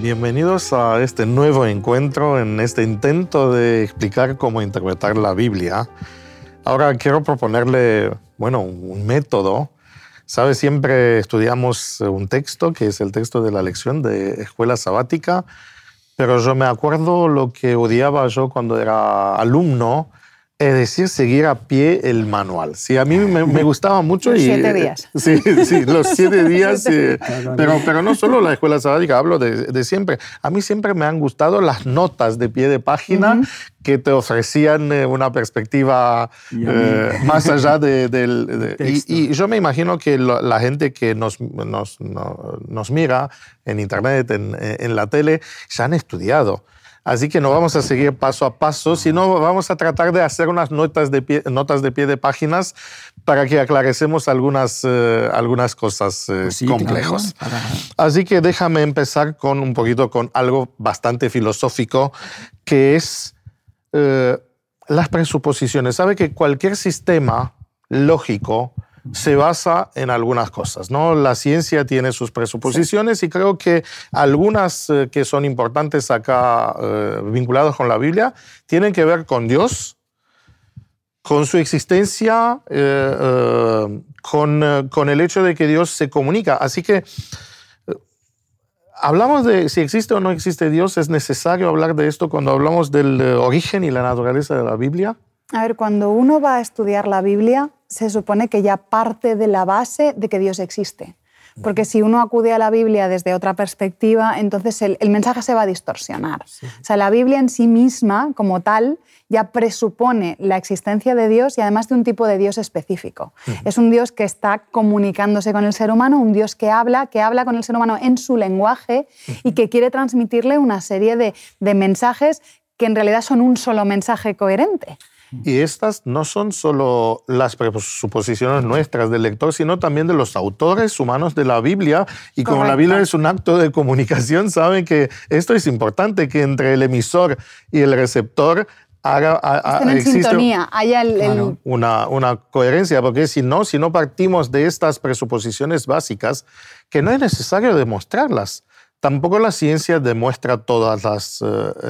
Bienvenidos a este nuevo encuentro en este intento de explicar cómo interpretar la Biblia. Ahora quiero proponerle, bueno, un método. Sabes, siempre estudiamos un texto, que es el texto de la lección de escuela sabática, pero yo me acuerdo lo que odiaba yo cuando era alumno, es decir, seguir a pie el manual. Sí, a mí me, gustaba mucho. Los siete días. Sí, sí, los siete días. pero, pero no solo la escuela sabática, hablo de, siempre. A mí siempre me han gustado las notas de pie de página que te ofrecían eh, una perspectiva eh, más allá de, del... Y, yo me imagino que la gente que nos, nos, nos, mira en internet, en, en la tele, ya han estudiado. Así que no vamos a seguir paso a paso, sino vamos a tratar de hacer unas notas de pie, notas de, pie de páginas para que aclarecemos algunas, eh, algunas cosas eh, pues complejas. Así que déjame empezar con un poquito con algo bastante filosófico, que es eh, las presuposiciones. Sabe que cualquier sistema lógico se basa en algunas cosas. ¿no? La ciencia tiene sus presuposiciones y creo que algunas eh, que son importantes acá eh, vinculadas con la Biblia tienen que ver con Dios, con su existencia, eh, con, con, el hecho de que Dios se comunica. Así que hablamos de si existe o no existe Dios, es necesario hablar de esto cuando hablamos del origen y la naturaleza de la Biblia. A ver, cuando uno va a estudiar la Biblia, se supone que ya parte de la base de que Dios existe. Porque si uno acude a la Biblia desde otra perspectiva, entonces el, mensaje se va a distorsionar. O sea, la Biblia en sí misma, como tal, ya presupone la existencia de Dios y además de un tipo de Dios específico. Es un Dios que está comunicándose con el ser humano, un Dios que habla, que habla con el ser humano en su lenguaje y que quiere transmitirle una serie de, de mensajes que en realidad son un solo mensaje coherente. Y estas no son solo las suposiciones nuestras del lector, sino también de los autores humanos de la Biblia. Y como la Biblia es un acto de comunicación, saben que esto es importante, que entre el emisor y el receptor haga, sintonía, haya una, una coherencia, porque si no, si no partimos de estas presuposiciones básicas, que no es necesario demostrarlas, tampoco la ciencia demuestra todas las, eh,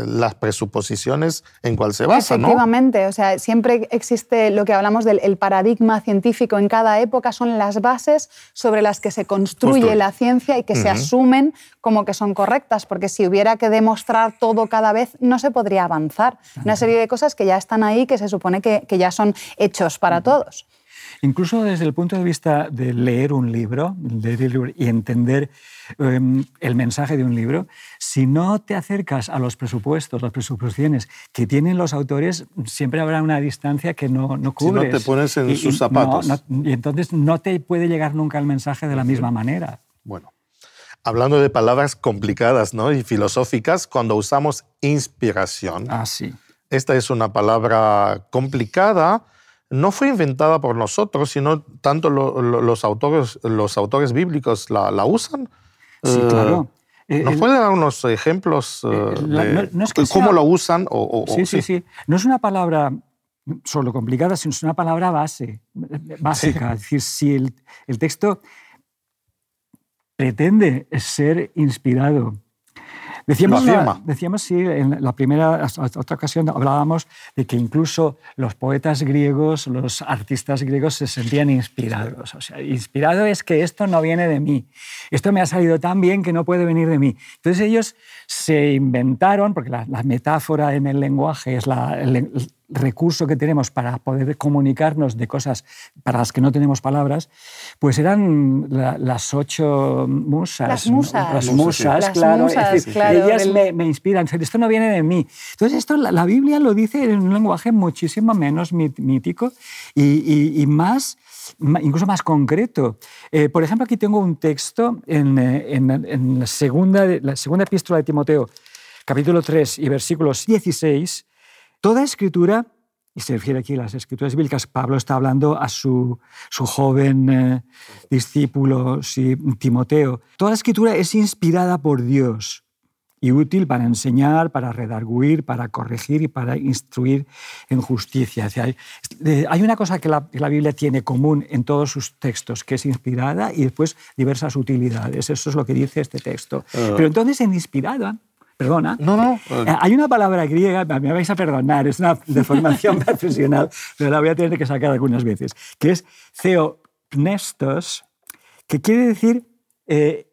las presuposiciones en cual se basa. Efectivamente, o sea, siempre existe lo que hablamos del paradigma científico en cada época, son las bases sobre las que se construye la ciencia y que se asumen como que son correctas, porque si hubiera que demostrar todo cada vez, no se podría avanzar. Una serie de cosas que ya están ahí, que se supone que, que ya son hechos para todos. Incluso desde el punto de vista de leer un libro, leer y entender em, el mensaje de un libro, si no te acercas a los presupuestos, las presuposiciones que tienen los autores, siempre habrá una distancia que no, no cubres. Si no te pones en sus zapatos. y entonces no te puede llegar nunca el mensaje de la misma manera. Bueno, hablando de palabras complicadas ¿no? y filosóficas, cuando usamos inspiración. Ah, sí. Esta es una palabra complicada no fue inventada por nosotros, sino tanto los, autores, los autores bíblicos la, usan. Sí, claro. Eh, ¿Nos puede dar unos ejemplos eh, de no, cómo lo usan? O, sí, sí, sí, No es una palabra solo complicada, sino es una palabra base, básica. Es decir, si el, el texto pretende ser inspirado Decíamos, decíamos, sí, en la primera, otra ocasión hablábamos de que incluso los poetas griegos, los artistas griegos se sentían inspirados. O sea, inspirado es que esto no viene de mí. Esto me ha salido tan bien que no puede venir de mí. Entonces ellos se inventaron, porque la, metáfora en el lenguaje es la, recurso que tenemos para poder comunicarnos de cosas para las que no tenemos palabras, pues eran las ocho musas. Las musas. Las musas, claro. ellas me, inspiran. Esto no viene de mí. Entonces, esto la, Biblia lo dice en un lenguaje muchísimo menos mítico y, más incluso más concreto. Eh, por ejemplo, aquí tengo un texto en, eh, en, la, segunda, la segunda epístola de Timoteo, capítulo 3 y versículos 16, Toda escritura, y se refiere aquí a las escrituras bíblicas, Pablo está hablando a su, su joven eh, discípulo Timoteo, toda escritura es inspirada por Dios y útil para enseñar, para redarguir, para corregir y para instruir en justicia. hay, una cosa que la, Biblia tiene común en todos sus textos, que es inspirada y después diversas utilidades. Eso es lo que dice este texto. Ah. Pero entonces en inspirada Perdona. No, no. Eh, hay una palabra griega, me vais a perdonar, es una deformación profesional, pero la voy a tener que sacar algunas veces, que es theopnestos, que quiere decir eh,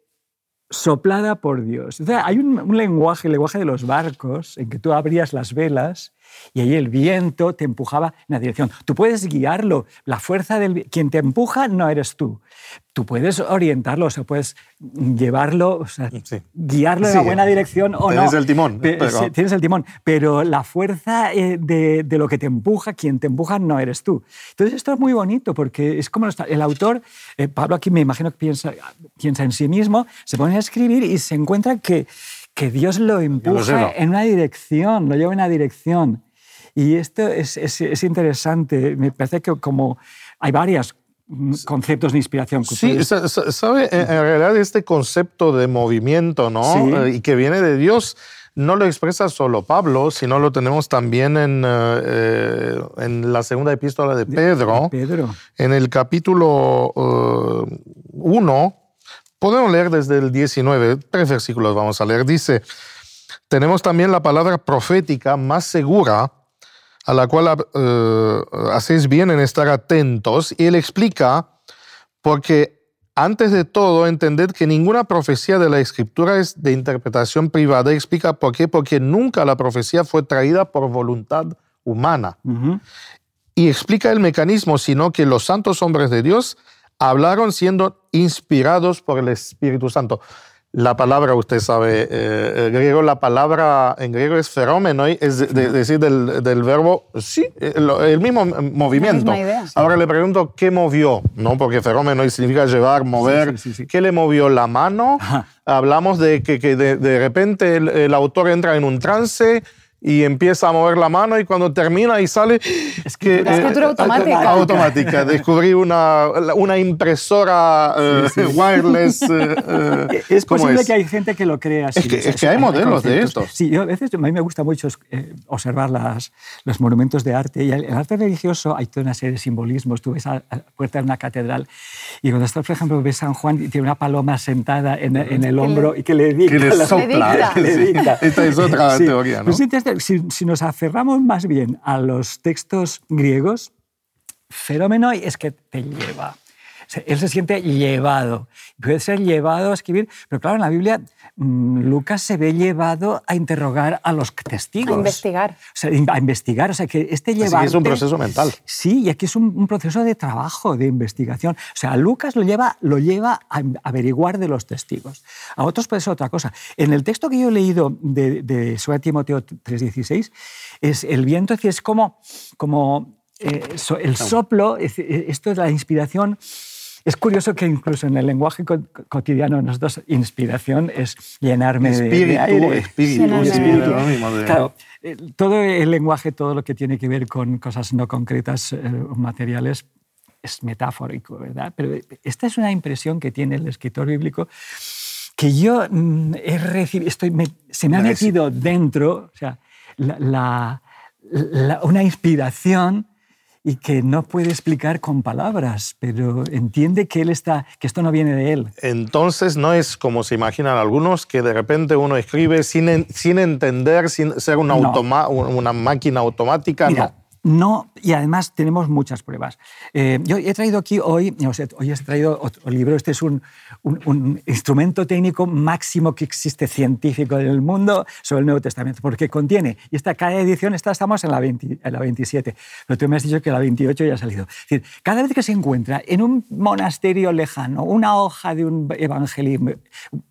soplada por Dios. hay un, un, lenguaje, el lenguaje de los barcos, en que tú abrías las velas y ahí el viento te empujaba en la dirección. Tú puedes guiarlo, la fuerza del quien te empuja no eres tú. Tú puedes orientarlo, o sea, puedes llevarlo, o sea, guiarlo en la buena dirección o tienes El timón, pero... Tienes el timón, pero la fuerza eh, de, de, lo que te empuja, quien te empuja no eres tú. Entonces esto es muy bonito porque es como el autor, eh, Pablo aquí me imagino que piensa, piensa en sí mismo, se pone a escribir y se encuentra que que Dios lo empuja en una dirección, lo lleva en una dirección. Y esto es, es, interesante. Me parece que como hay varios conceptos de inspiración. Sí, sabe, en realidad este concepto de movimiento, ¿no? Eh, y que viene de Dios, no lo expresa solo Pablo, sino lo tenemos también en, eh, en la segunda epístola de Pedro. Pedro. En el capítulo 1, eh, Podemos leer desde el 19, tres versículos vamos a leer. Dice, tenemos también la palabra profética más segura, a la cual eh, hacéis bien en estar atentos. Y él explica, porque antes de todo, entended que ninguna profecía de la escritura es de interpretación privada. Explica por qué, porque nunca la profecía fue traída por voluntad humana. Y explica el mecanismo, sino que los santos hombres de Dios hablaron siendo inspirados por el Espíritu Santo. La palabra, usted sabe, eh, griego, la palabra en griego es ferómeno, es decir, del, del, verbo, sí, el, mismo movimiento. Ahora le pregunto, ¿qué movió? ¿No? Porque ferómeno significa llevar, mover. ¿Qué le movió la mano? Hablamos de que, que de, de, repente el, el autor entra en un trance, y empieza a mover la mano y cuando termina y sale... Es que, escritura eh, automática. Automática. Descubrí una, una impresora eh, wireless. Eh, es posible que hay gente que lo crea así. Es que, hay modelos de esto. Sí, yo a veces a mí me gusta mucho observar las, los monumentos de arte y el, arte religioso hay toda una serie de simbolismos. Tú ves a la puerta de una catedral y cuando estás, por ejemplo, ves San Juan y tiene una paloma sentada en, en el hombro y que le dicta. Que le sopla. Que le dicta. Esta es otra teoría, ¿no? Pues si, nos aferramos más bien a los textos griegos, fenómeno es que te lleva. Él se siente llevado. Puede ser llevado a escribir, pero claro, en la Biblia mm, Lucas se ve llevado a interrogar a los testigos. A investigar. O sea, a investigar. O sea, que este lleva. es un proceso mental. Sí, y aquí es un, proceso de trabajo, de investigación. O sea, Lucas lo lleva, lo lleva a averiguar de los testigos. A otros puede ser otra cosa. En el texto que yo he leído de, de Timoteo 3.16, es el viento es como, como eh, el soplo, esto es la inspiración es curioso que incluso en el lenguaje cotidiano nosotros inspiración es llenarme de, aire. Espíritu, espíritu. Claro, eh, todo el lenguaje, todo lo que tiene que ver con cosas no concretas eh, materiales es metafórico, ¿verdad? Pero esta es una impresión que tiene el escritor bíblico que yo mm, he recibido, estoy, se me ha metido dentro, o sea, una inspiración y que no puede explicar con palabras, pero entiende que él está, que esto no viene de él. Entonces no es como se imaginan algunos que de repente uno escribe sin, sin entender, sin ser una, una máquina automática. no. No, y además tenemos muchas pruebas. Eh, yo he traído aquí hoy, hoy he traído otro libro, este es un, un, instrumento técnico máximo que existe científico en el mundo sobre el Nuevo Testamento, porque contiene, y esta cada edición, esta, estamos en la, en la 27, pero tú me has dicho que la 28 ya ha salido. Es decir, cada vez que se encuentra en un monasterio lejano una hoja de un evangelio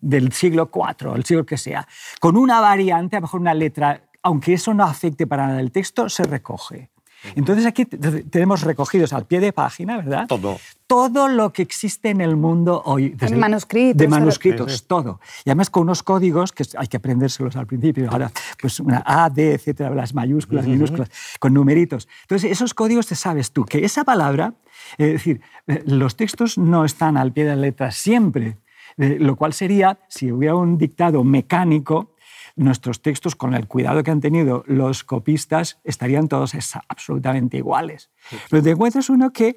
del siglo IV, el siglo que sea, con una variante, a lo mejor una letra, aunque eso no afecte para nada el texto, se recoge. Entonces aquí tenemos recogidos al pie de página, ¿verdad? Todo. Todo lo que existe en el mundo hoy. de manuscritos. De manuscritos, todo. Y además con unos códigos que hay que aprendérselos al principio. Ahora, pues una A, D, etcétera, las mayúsculas, minúsculas, con numeritos. Entonces, esos códigos te sabes tú que esa palabra, es decir, eh, los textos no están al pie de la letra siempre. Eh, lo cual sería, si hubiera un dictado mecánico, nuestros textos, con el cuidado que han tenido los copistas, estarían todos absolutamente iguales. Pero te encuentras uno que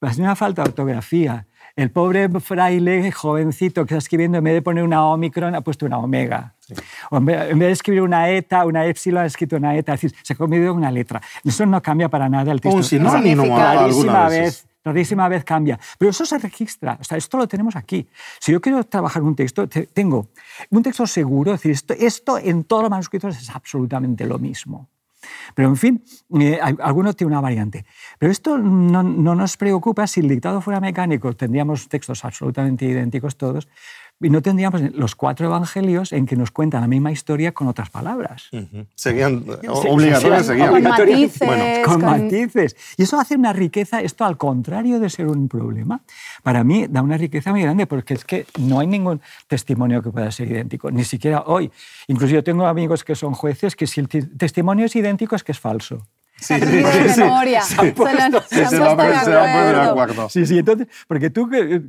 hace una falta de ortografía. El pobre fraile jovencito que está escribiendo, en vez de poner una omicron, ha puesto una omega. O en vez, de escribir una eta, una epsilon, ha escrito una eta. Es decir, se ha comido una letra. Eso no cambia para nada el texto. Un sinónimo alguna vez rarísima vez cambia. Pero eso se registra, o sea, esto lo tenemos aquí. Si yo quiero trabajar un texto, tengo un texto seguro, es decir, esto, esto en todos los manuscritos es absolutamente lo mismo. Pero en fin, eh, alguno tiene una variante. Pero esto no, no, nos preocupa si el dictado fuera mecánico, tendríamos textos absolutamente idénticos todos, y no tendríamos los cuatro evangelios en que nos cuentan la misma historia con otras palabras. Serían obligatorios, serían. Con matices. Bueno, con, matices. Y eso hace una riqueza, esto al contrario de ser un problema, para mí da una riqueza muy grande porque es que no hay ningún testimonio que pueda ser idéntico, ni siquiera hoy. Incluso yo tengo amigos que son jueces que si el testimonio es idéntico es que es falso. Sí, sí, de memoria. Se, han puesto, de acuerdo. Sí, sí, entonces, porque tú, eh,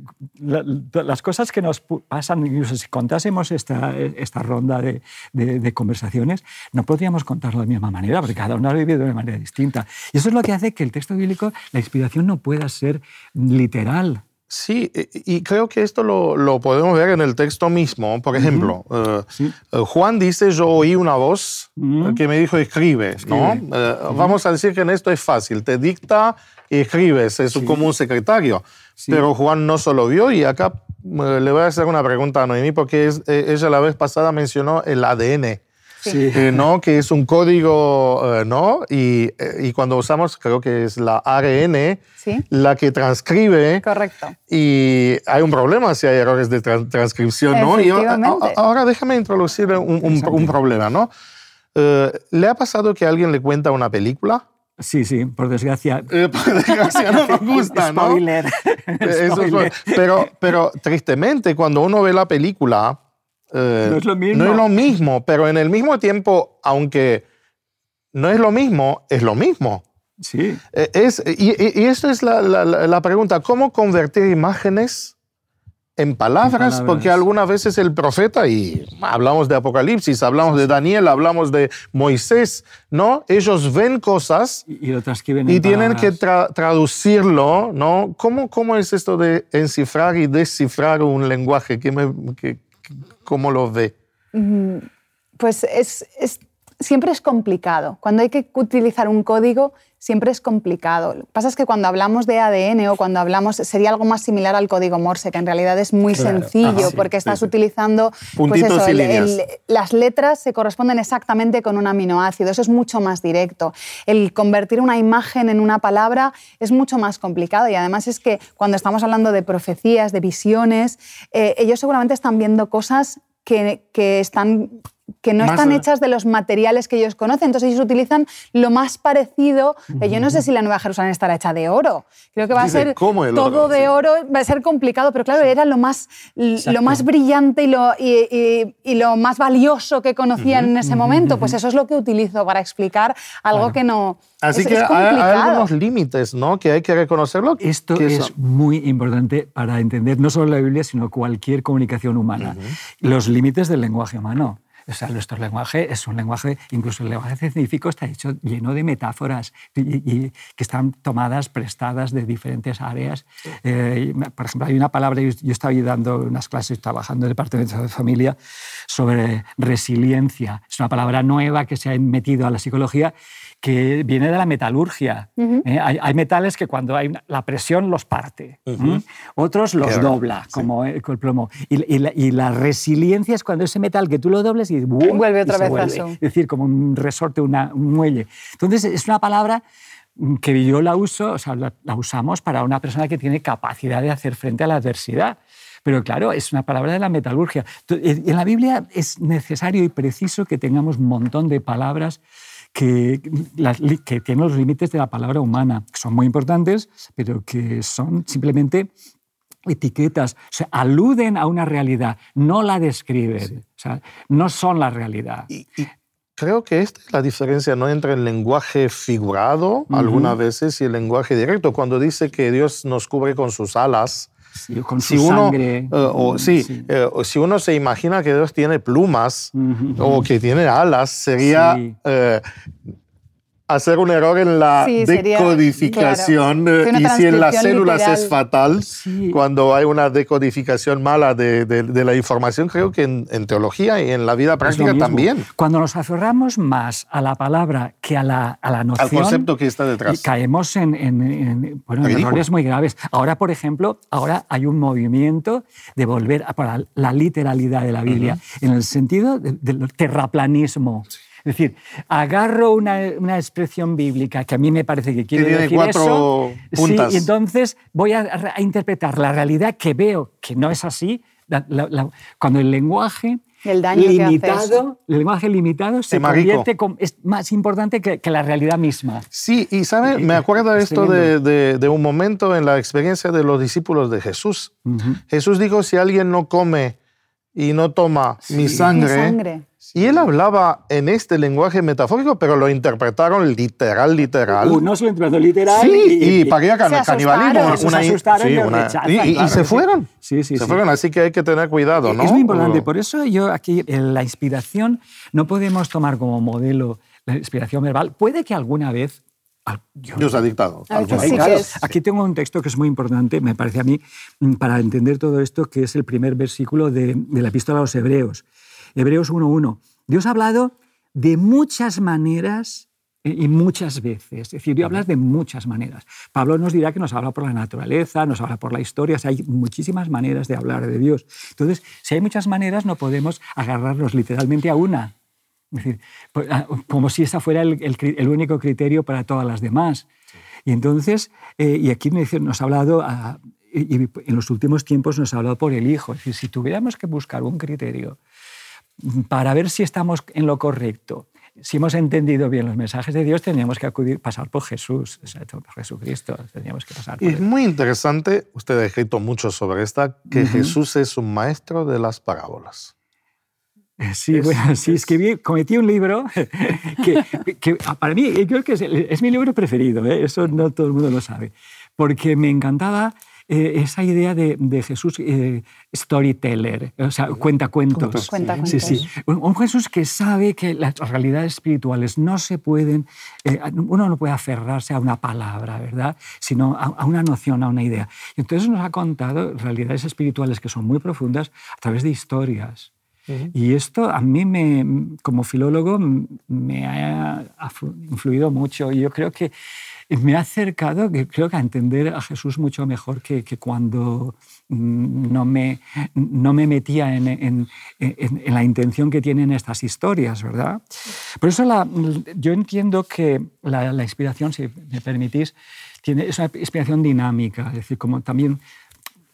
las cosas que nos pasan, incluso si contásemos esta, esta ronda de, de, conversaciones, no podríamos contarlo de la misma manera, porque cada uno ha vivido de una manera distinta. Y eso es lo que hace que el texto bíblico, la inspiración no pueda ser literal. Sí, y creo que esto lo, lo, podemos ver en el texto mismo. Por ejemplo, eh, eh, Juan dice, yo oí una voz que me dijo, escribe, ¿no? Eh, vamos a decir que en esto es fácil, te dicta y escribes, es como un secretario. Pero Juan no solo vio, y acá le voy a hacer una pregunta a Noemí, porque ella la vez pasada mencionó el ADN. Eh, ¿no? que es un código, eh, ¿no? Y, eh, y, cuando usamos, creo que es la ARN, la que transcribe. Correcto. Y hay un problema si hay errores de transcripción, ¿no? Y ahora déjame introducir un, un, problema, ¿no? ¿Le ha pasado que alguien le cuenta una película? Sí, sí, por desgracia. por desgracia no me gusta, ¿no? Spoiler. pero, pero tristemente, cuando uno ve la película, eh, no es lo mismo. No es lo mismo, pero en el mismo tiempo, aunque no es lo mismo, es lo mismo. Sí. Eh, es, y, y, esa es la, la, pregunta, ¿cómo convertir imágenes en palabras? Porque algunas veces el profeta, y hablamos de Apocalipsis, hablamos de Daniel, hablamos de Moisés, ¿no? Ellos ven cosas y, lo transcriben y tienen que traducirlo, ¿no? ¿Cómo, ¿Cómo es esto de encifrar y descifrar un lenguaje? ¿Qué me, que, ¿Cómo lo ve? Pues es, siempre es complicado. Cuando hay que utilizar un código, siempre es complicado. Lo que pasa es que cuando hablamos de ADN o cuando hablamos, sería algo más similar al código Morse, que en realidad es muy sencillo, porque estás utilizando pues eso, las letras se corresponden exactamente con un aminoácido, eso es mucho más directo. El convertir una imagen en una palabra es mucho más complicado y además es que cuando estamos hablando de profecías, de visiones, eh, ellos seguramente están viendo cosas que, que, están que no están hechas de los materiales que ellos conocen. Entonces ellos utilizan lo más parecido. Yo no sé si la Nueva Jerusalén estará hecha de oro. Creo que va a ser todo de oro. Va a ser complicado, pero claro, era lo más, lo más brillante y lo, y, lo, más valioso que conocían en ese momento. Pues eso es lo que utilizo para explicar algo que no... Así que hay, algunos límites, ¿no? Que hay que reconocerlo. Esto es muy importante para entender no solo la Biblia, sino cualquier comunicación humana. Los límites del lenguaje humano. O sea, nuestro lenguaje es un lenguaje, incluso el lenguaje científico está hecho lleno de metáforas y, que están tomadas, prestadas de diferentes áreas. Eh, por ejemplo, hay una palabra, yo, estaba dando unas clases trabajando en el departamento de familia sobre resiliencia. Es una palabra nueva que se ha metido a la psicología que viene de la metalurgia. ¿eh? hay, metales que cuando hay la presión los parte, otros los dobla, como el, plomo. Y, la, resiliencia es cuando ese metal que tú lo dobles y vuelve otra vez a Es decir, como un resorte, una, un muelle. Entonces, es una palabra que yo la uso, o sea, la, la usamos para una persona que tiene capacidad de hacer frente a la adversidad. Pero claro, es una palabra de la metalurgia. En la Biblia es necesario y preciso que tengamos un montón de palabras que, que tienen los límites de la palabra humana, que son muy importantes, pero que son simplemente etiquetas, o sea, aluden a una realidad, no la describen, o sea, no son la realidad. Y, creo que esta es la diferencia ¿no? entre el lenguaje figurado algunas veces y el lenguaje directo. Cuando dice que Dios nos cubre con sus alas, con si uno, sangre. Eh, o, sí, eh, si uno se imagina que Dios tiene plumas o que tiene alas, sería eh, hacer un error en la decodificación eh, y si en las células es fatal, cuando hay una decodificación mala de, de, la información, creo que en, teología y en la vida práctica también. Cuando nos aferramos más a la palabra que a la, a la noción, al concepto que está detrás, caemos en, en, bueno, errores muy graves. Ahora, por ejemplo, ahora hay un movimiento de volver a para la literalidad de la Biblia, en el sentido del terraplanismo. Es decir, agarro una, una, expresión bíblica que a mí me parece que quiere decir cuatro eso, puntas. y entonces voy a, interpretar la realidad que veo que no es así, cuando el lenguaje el daño limitado, el lenguaje limitado se convierte es más importante que, que, la realidad misma. Sí, y sabe, me acuerdo esto de, de, de, un momento en la experiencia de los discípulos de Jesús. Jesús dijo, si alguien no come y no toma mi sangre, y él hablaba en este lenguaje metafórico, pero lo interpretaron literal, literal. Uh, no se lo interpretó literal. Sí, y, y, para canibalismo. se asustaron y, se fueron. Sí, sí, se fueron, así que hay que tener cuidado, ¿no? Es muy importante. Por eso yo aquí, en la inspiración, no podemos tomar como modelo la inspiración verbal. Puede que alguna vez Dios ha dictado. Aquí tengo un texto que es muy importante, me parece a mí, mm, para entender todo esto, que es el primer versículo de, de la epístola a los Hebreos. Hebreos 1.1. Dios ha hablado de muchas maneras y muchas veces. Es decir, Dios habla de muchas maneras. Pablo nos dirá que nos habla por la naturaleza, nos habla por la historia, hay muchísimas maneras de hablar de Dios. Entonces, si hay muchas maneras, no podemos agarrarnos literalmente a una. Es decir, pues, ah, como si esa fuera el, único criterio para todas las demás. Y entonces, eh, y aquí nos ha hablado, ah, y en los últimos tiempos nos ha hablado por el Hijo. Es decir, si tuviéramos que buscar un criterio para ver si estamos en lo correcto, si hemos entendido bien los mensajes de Dios, tendríamos que acudir, pasar por Jesús, por Jesucristo. Tendríamos que pasar y es muy interesante, usted ha escrito mucho sobre esta, que Jesús es un maestro de las parábolas. Sí, bueno, sí, escribí, cometí un libro que, para mí, creo que es, mi libro preferido, ¿eh? eso no todo el mundo lo sabe, porque me encantaba eh, esa idea de, Jesús eh, storyteller, o sea, cuenta cuentos. Sí, sí. Un, Jesús que sabe que las realidades espirituales no se pueden, eh, uno no puede aferrarse a una palabra, ¿verdad? Sino a, una noción, a una idea. Entonces nos ha contado realidades espirituales que son muy profundas a través de historias. Y esto a mí, me, como filólogo, me ha influido mucho. Y yo creo que me ha acercado, creo que a entender a Jesús mucho mejor que, cuando mm, no me, no me metía en, en, en, la intención que tienen estas historias, ¿verdad? Por eso la, yo entiendo que la, la, inspiración, si me permitís, tiene, es una inspiración dinámica, es decir, como también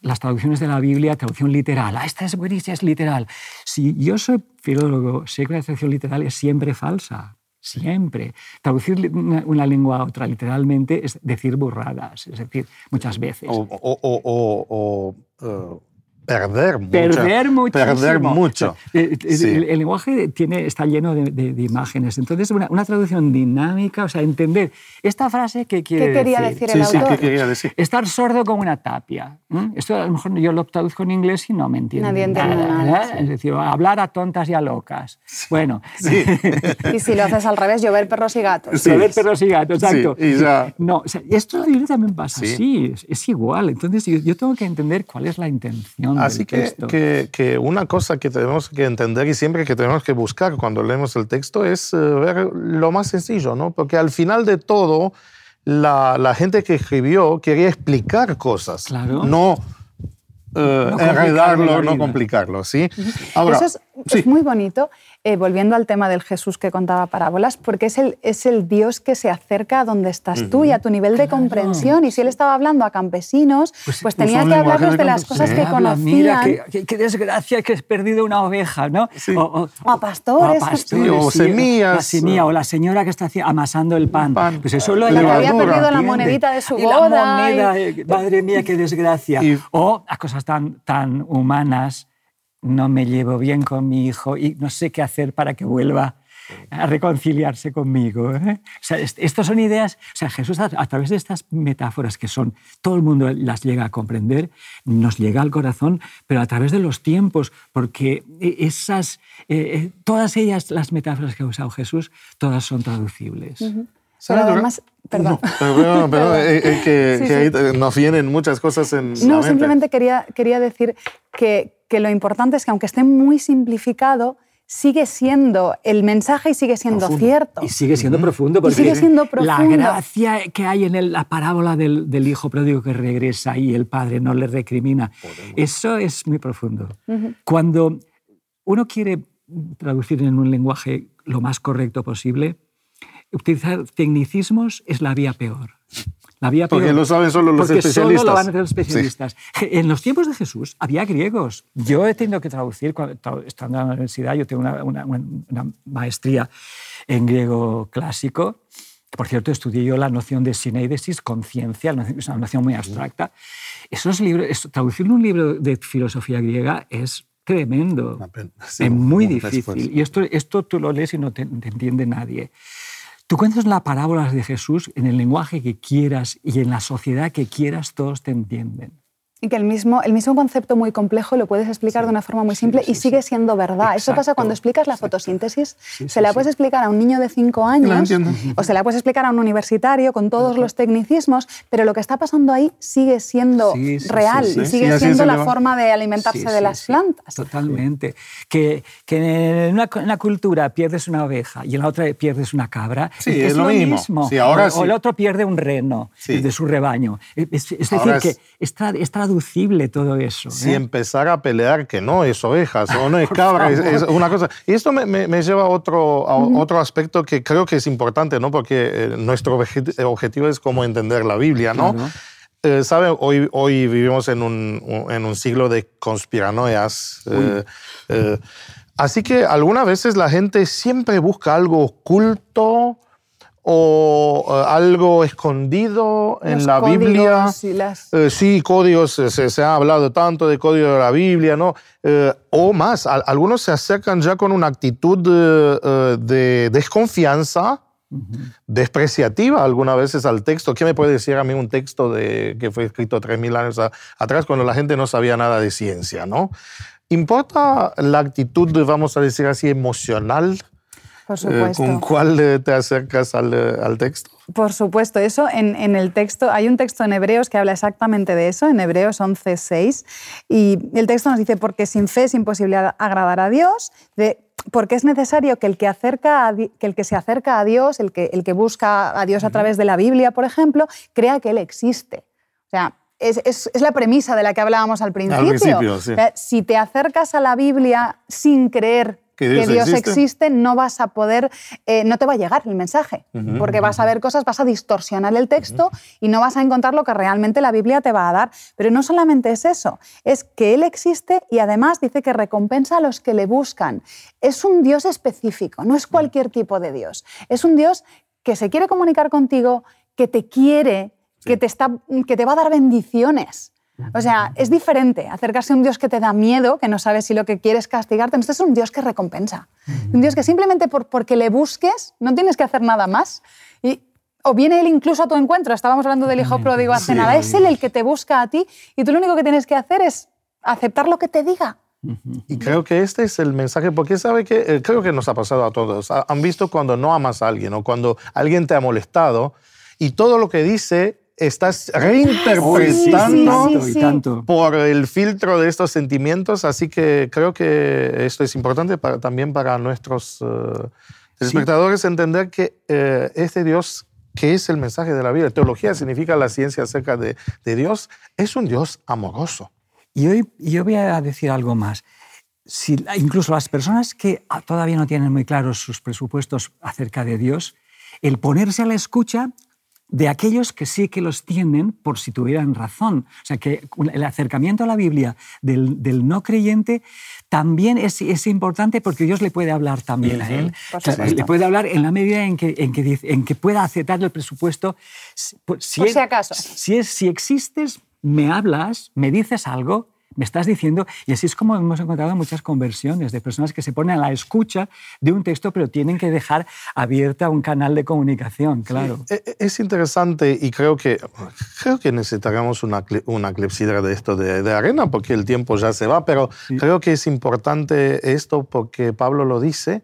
las traducciones de la Biblia, traducción literal. Ah, esta es buenísima, es literal. Si yo soy filólogo, sé que la traducción literal es siempre falsa. Siempre. Traducir una, lengua a otra literalmente es decir burradas, es decir, muchas veces. O, mucho. Perder mucho. Perder mucho. el, lenguaje tiene, está lleno de, imágenes. Entonces, una, una, traducción dinámica, o sea, entender esta frase que quiere ¿Qué quería decir, el autor? Sí, ¿qué quería decir? Estar sordo como una tapia. Esto a lo mejor yo lo traduzco en inglés y no me entiendo. Nadie entiende nada. Es decir, hablar a tontas y a locas. Bueno. Sí. y si lo haces al revés, llover perros y gatos. Llover perros y gatos, exacto. y ya. No, o sea, esto también pasa así, es, igual. Entonces yo, tengo que entender cuál es la intención así que. Que, que una cosa que tenemos que entender y siempre que tenemos que buscar cuando leemos el texto es eh, ver lo más sencillo, ¿no? Porque al final de todo, la, la gente que escribió quería explicar cosas, claro. no uh, enredarlo, no complicarlo, ¿sí? Ahora, Eso es, sí. es muy bonito eh, volviendo al tema del Jesús que contaba parábolas, porque es el, es el Dios que se acerca a donde estás tú y a tu nivel de comprensión. Y si él estaba hablando a campesinos, pues, pues tenía que hablarles de, las cosas que conocían. Mira, qué, desgracia que has perdido una oveja, ¿no? O, a pastores. O, a pastores, o semillas. La semilla, o la señora que está amasando el pan. Pues eso lo la que había perdido la monedita de su boda. La moneda, eh, madre mía, qué desgracia. o a cosas tan, tan humanas no me llevo bien con mi hijo y no sé qué hacer para que vuelva a reconciliarse conmigo. ¿eh? O sea, estas son ideas, o sea, Jesús a, través de estas metáforas que son, todo el mundo las llega a comprender, nos llega al corazón, pero a través de los tiempos, porque esas, eh, eh, todas ellas, las metáforas que ha usado Jesús, todas son traducibles. Pero además, perdón. No, pero, que, ahí nos vienen muchas cosas en. No, simplemente quería, quería decir que, que lo importante es que aunque esté muy simplificado, sigue siendo el mensaje y sigue siendo cierto. Y sigue siendo profundo, porque sigue siendo la gracia que hay en la parábola del, hijo pródigo que regresa y el padre no le recrimina, eso es muy profundo. Cuando uno quiere traducir en un lenguaje lo más correcto posible, utilizar tecnicismos es la vía peor. La vía porque lo saben solo los porque especialistas. Solo lo van a hacer los especialistas. En los tiempos de Jesús había griegos. Yo he tenido que traducir, cuando, estando en la universidad, yo tengo una, una, maestría en griego clásico. Por cierto, estudié yo la noción de sineidesis, conciencia, es una noción muy abstracta. Esos libros, traducir un libro de filosofía griega es tremendo, es muy difícil. Y esto, esto tú lo lees y no te entiende nadie. Tú cuentas las parábolas de Jesús en el lenguaje que quieras y en la sociedad que quieras, todos te entienden. Y que el mismo, el mismo concepto muy complejo lo puedes explicar de una forma muy simple y sigue siendo verdad. Eso pasa cuando explicas la fotosíntesis. se la puedes explicar a un niño de 5 años o se la puedes explicar a un universitario con todos los tecnicismos, pero lo que está pasando ahí sigue siendo real y sigue siendo la forma de alimentarse de las plantas. Totalmente. Que, que en, una, cultura pierdes una oveja y en la otra pierdes una cabra. es, lo, mismo. Ahora o, el otro pierde un reno de su rebaño. Es, decir, que está, está todo eso. Si ¿eh? empezar a pelear que no es ovejas o no es cabra, es, una cosa. Y esto me, me, lleva a otro, a otro aspecto que creo que es importante, ¿no? Porque eh, nuestro objetivo es cómo entender la Biblia, ¿no? Eh, ¿Sabe? Hoy, hoy vivimos en un, en un siglo de conspiranoias. así que algunas veces la gente siempre busca algo oculto, o eh, algo escondido en la Biblia. Eh, sí, códigos, se, ha hablado tanto de código de la Biblia, ¿no? Eh, o más, algunos se acercan ya con una actitud de desconfianza, despreciativa algunas veces al texto. ¿Qué me puede decir a mí un texto de, que fue escrito 3.000 años atrás cuando la gente no sabía nada de ciencia, ¿no? ¿Importa la actitud, vamos a decir así, emocional por eh, supuesto. ¿Con cuál te acercas al, al texto? Por supuesto, eso en, en, el texto, hay un texto en Hebreos que habla exactamente de eso, en Hebreos 11.6, y el texto nos dice, porque sin fe es imposible agradar a Dios, de, porque es necesario que el que, acerca que el que se acerca a Dios, el que, el que busca a Dios a través de la Biblia, por ejemplo, crea que Él existe. O sea, es, es, es, la premisa de la que hablábamos al principio. Al principio sí. si te acercas a la Biblia sin creer que Dios, existe? no vas a poder, eh, no te va a llegar el mensaje, porque vas a ver cosas, vas a distorsionar el texto y no vas a encontrar lo que realmente la Biblia te va a dar. Pero no solamente es eso, es que Él existe y además dice que recompensa a los que le buscan. Es un Dios específico, no es cualquier tipo de Dios. Es un Dios que se quiere comunicar contigo, que te quiere, que, te está, que te va a dar bendiciones. O sea, es diferente acercarse a un Dios que te da miedo, que no sabes si lo que quieres es castigarte. Este es un Dios que recompensa. Un Dios que simplemente por, porque le busques no tienes que hacer nada más. Y, o viene Él incluso a tu encuentro. Estábamos hablando del hijo pródigo hace nada. Es Él el que te busca a ti y tú lo único que tienes que hacer es aceptar lo que te diga. Y creo que este es el mensaje, porque sabe que eh, creo que nos ha pasado a todos. Han visto cuando no amas a alguien o cuando alguien te ha molestado y todo lo que dice estás reinterpretando por el filtro de estos sentimientos, así que creo que esto es importante también para nuestros uh, espectadores entender que eh, este Dios que es el mensaje de la vida, teología significa la ciencia acerca de, de Dios, es un Dios amoroso. Y hoy yo voy a decir algo más. Si, incluso las personas que todavía no tienen muy claros sus presupuestos acerca de Dios, el ponerse a la escucha de aquellos que sí que los tienen por si tuvieran razón. O sea, que el acercamiento a la Biblia del, no creyente también es, es, importante porque Dios le puede hablar también a él. le puede hablar en la medida en que, en que, en que pueda aceptar el presupuesto. Si, por si acaso. Si, es, si existes, me hablas, me dices algo, me estás diciendo, y así es como hemos encontrado muchas conversiones de personas que se ponen a la escucha de un texto, pero tienen que dejar abierta un canal de comunicación, claro. E, e, es interesante y creo que, creo que necesitamos una, una clepsidra de esto de, de, arena, porque el tiempo ya se va, pero creo que es importante esto porque Pablo lo dice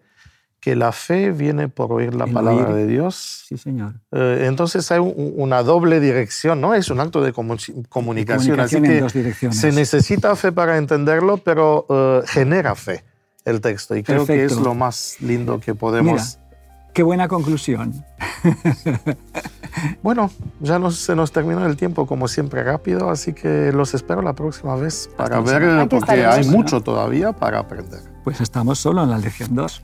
que la fe viene por oír la palabra de Dios. Sí, señor. Eh, entonces hay una doble dirección, ¿no? Es un acto de comunicación, comunicación así que dos direcciones. se necesita fe para entenderlo, pero eh, genera fe el texto y creo que es lo más lindo que podemos. qué buena conclusión. bueno, ya se nos terminó el tiempo como siempre rápido, así que los espero la próxima vez para ver, porque hay mucho todavía para aprender. Pues estamos solo en la lección 2.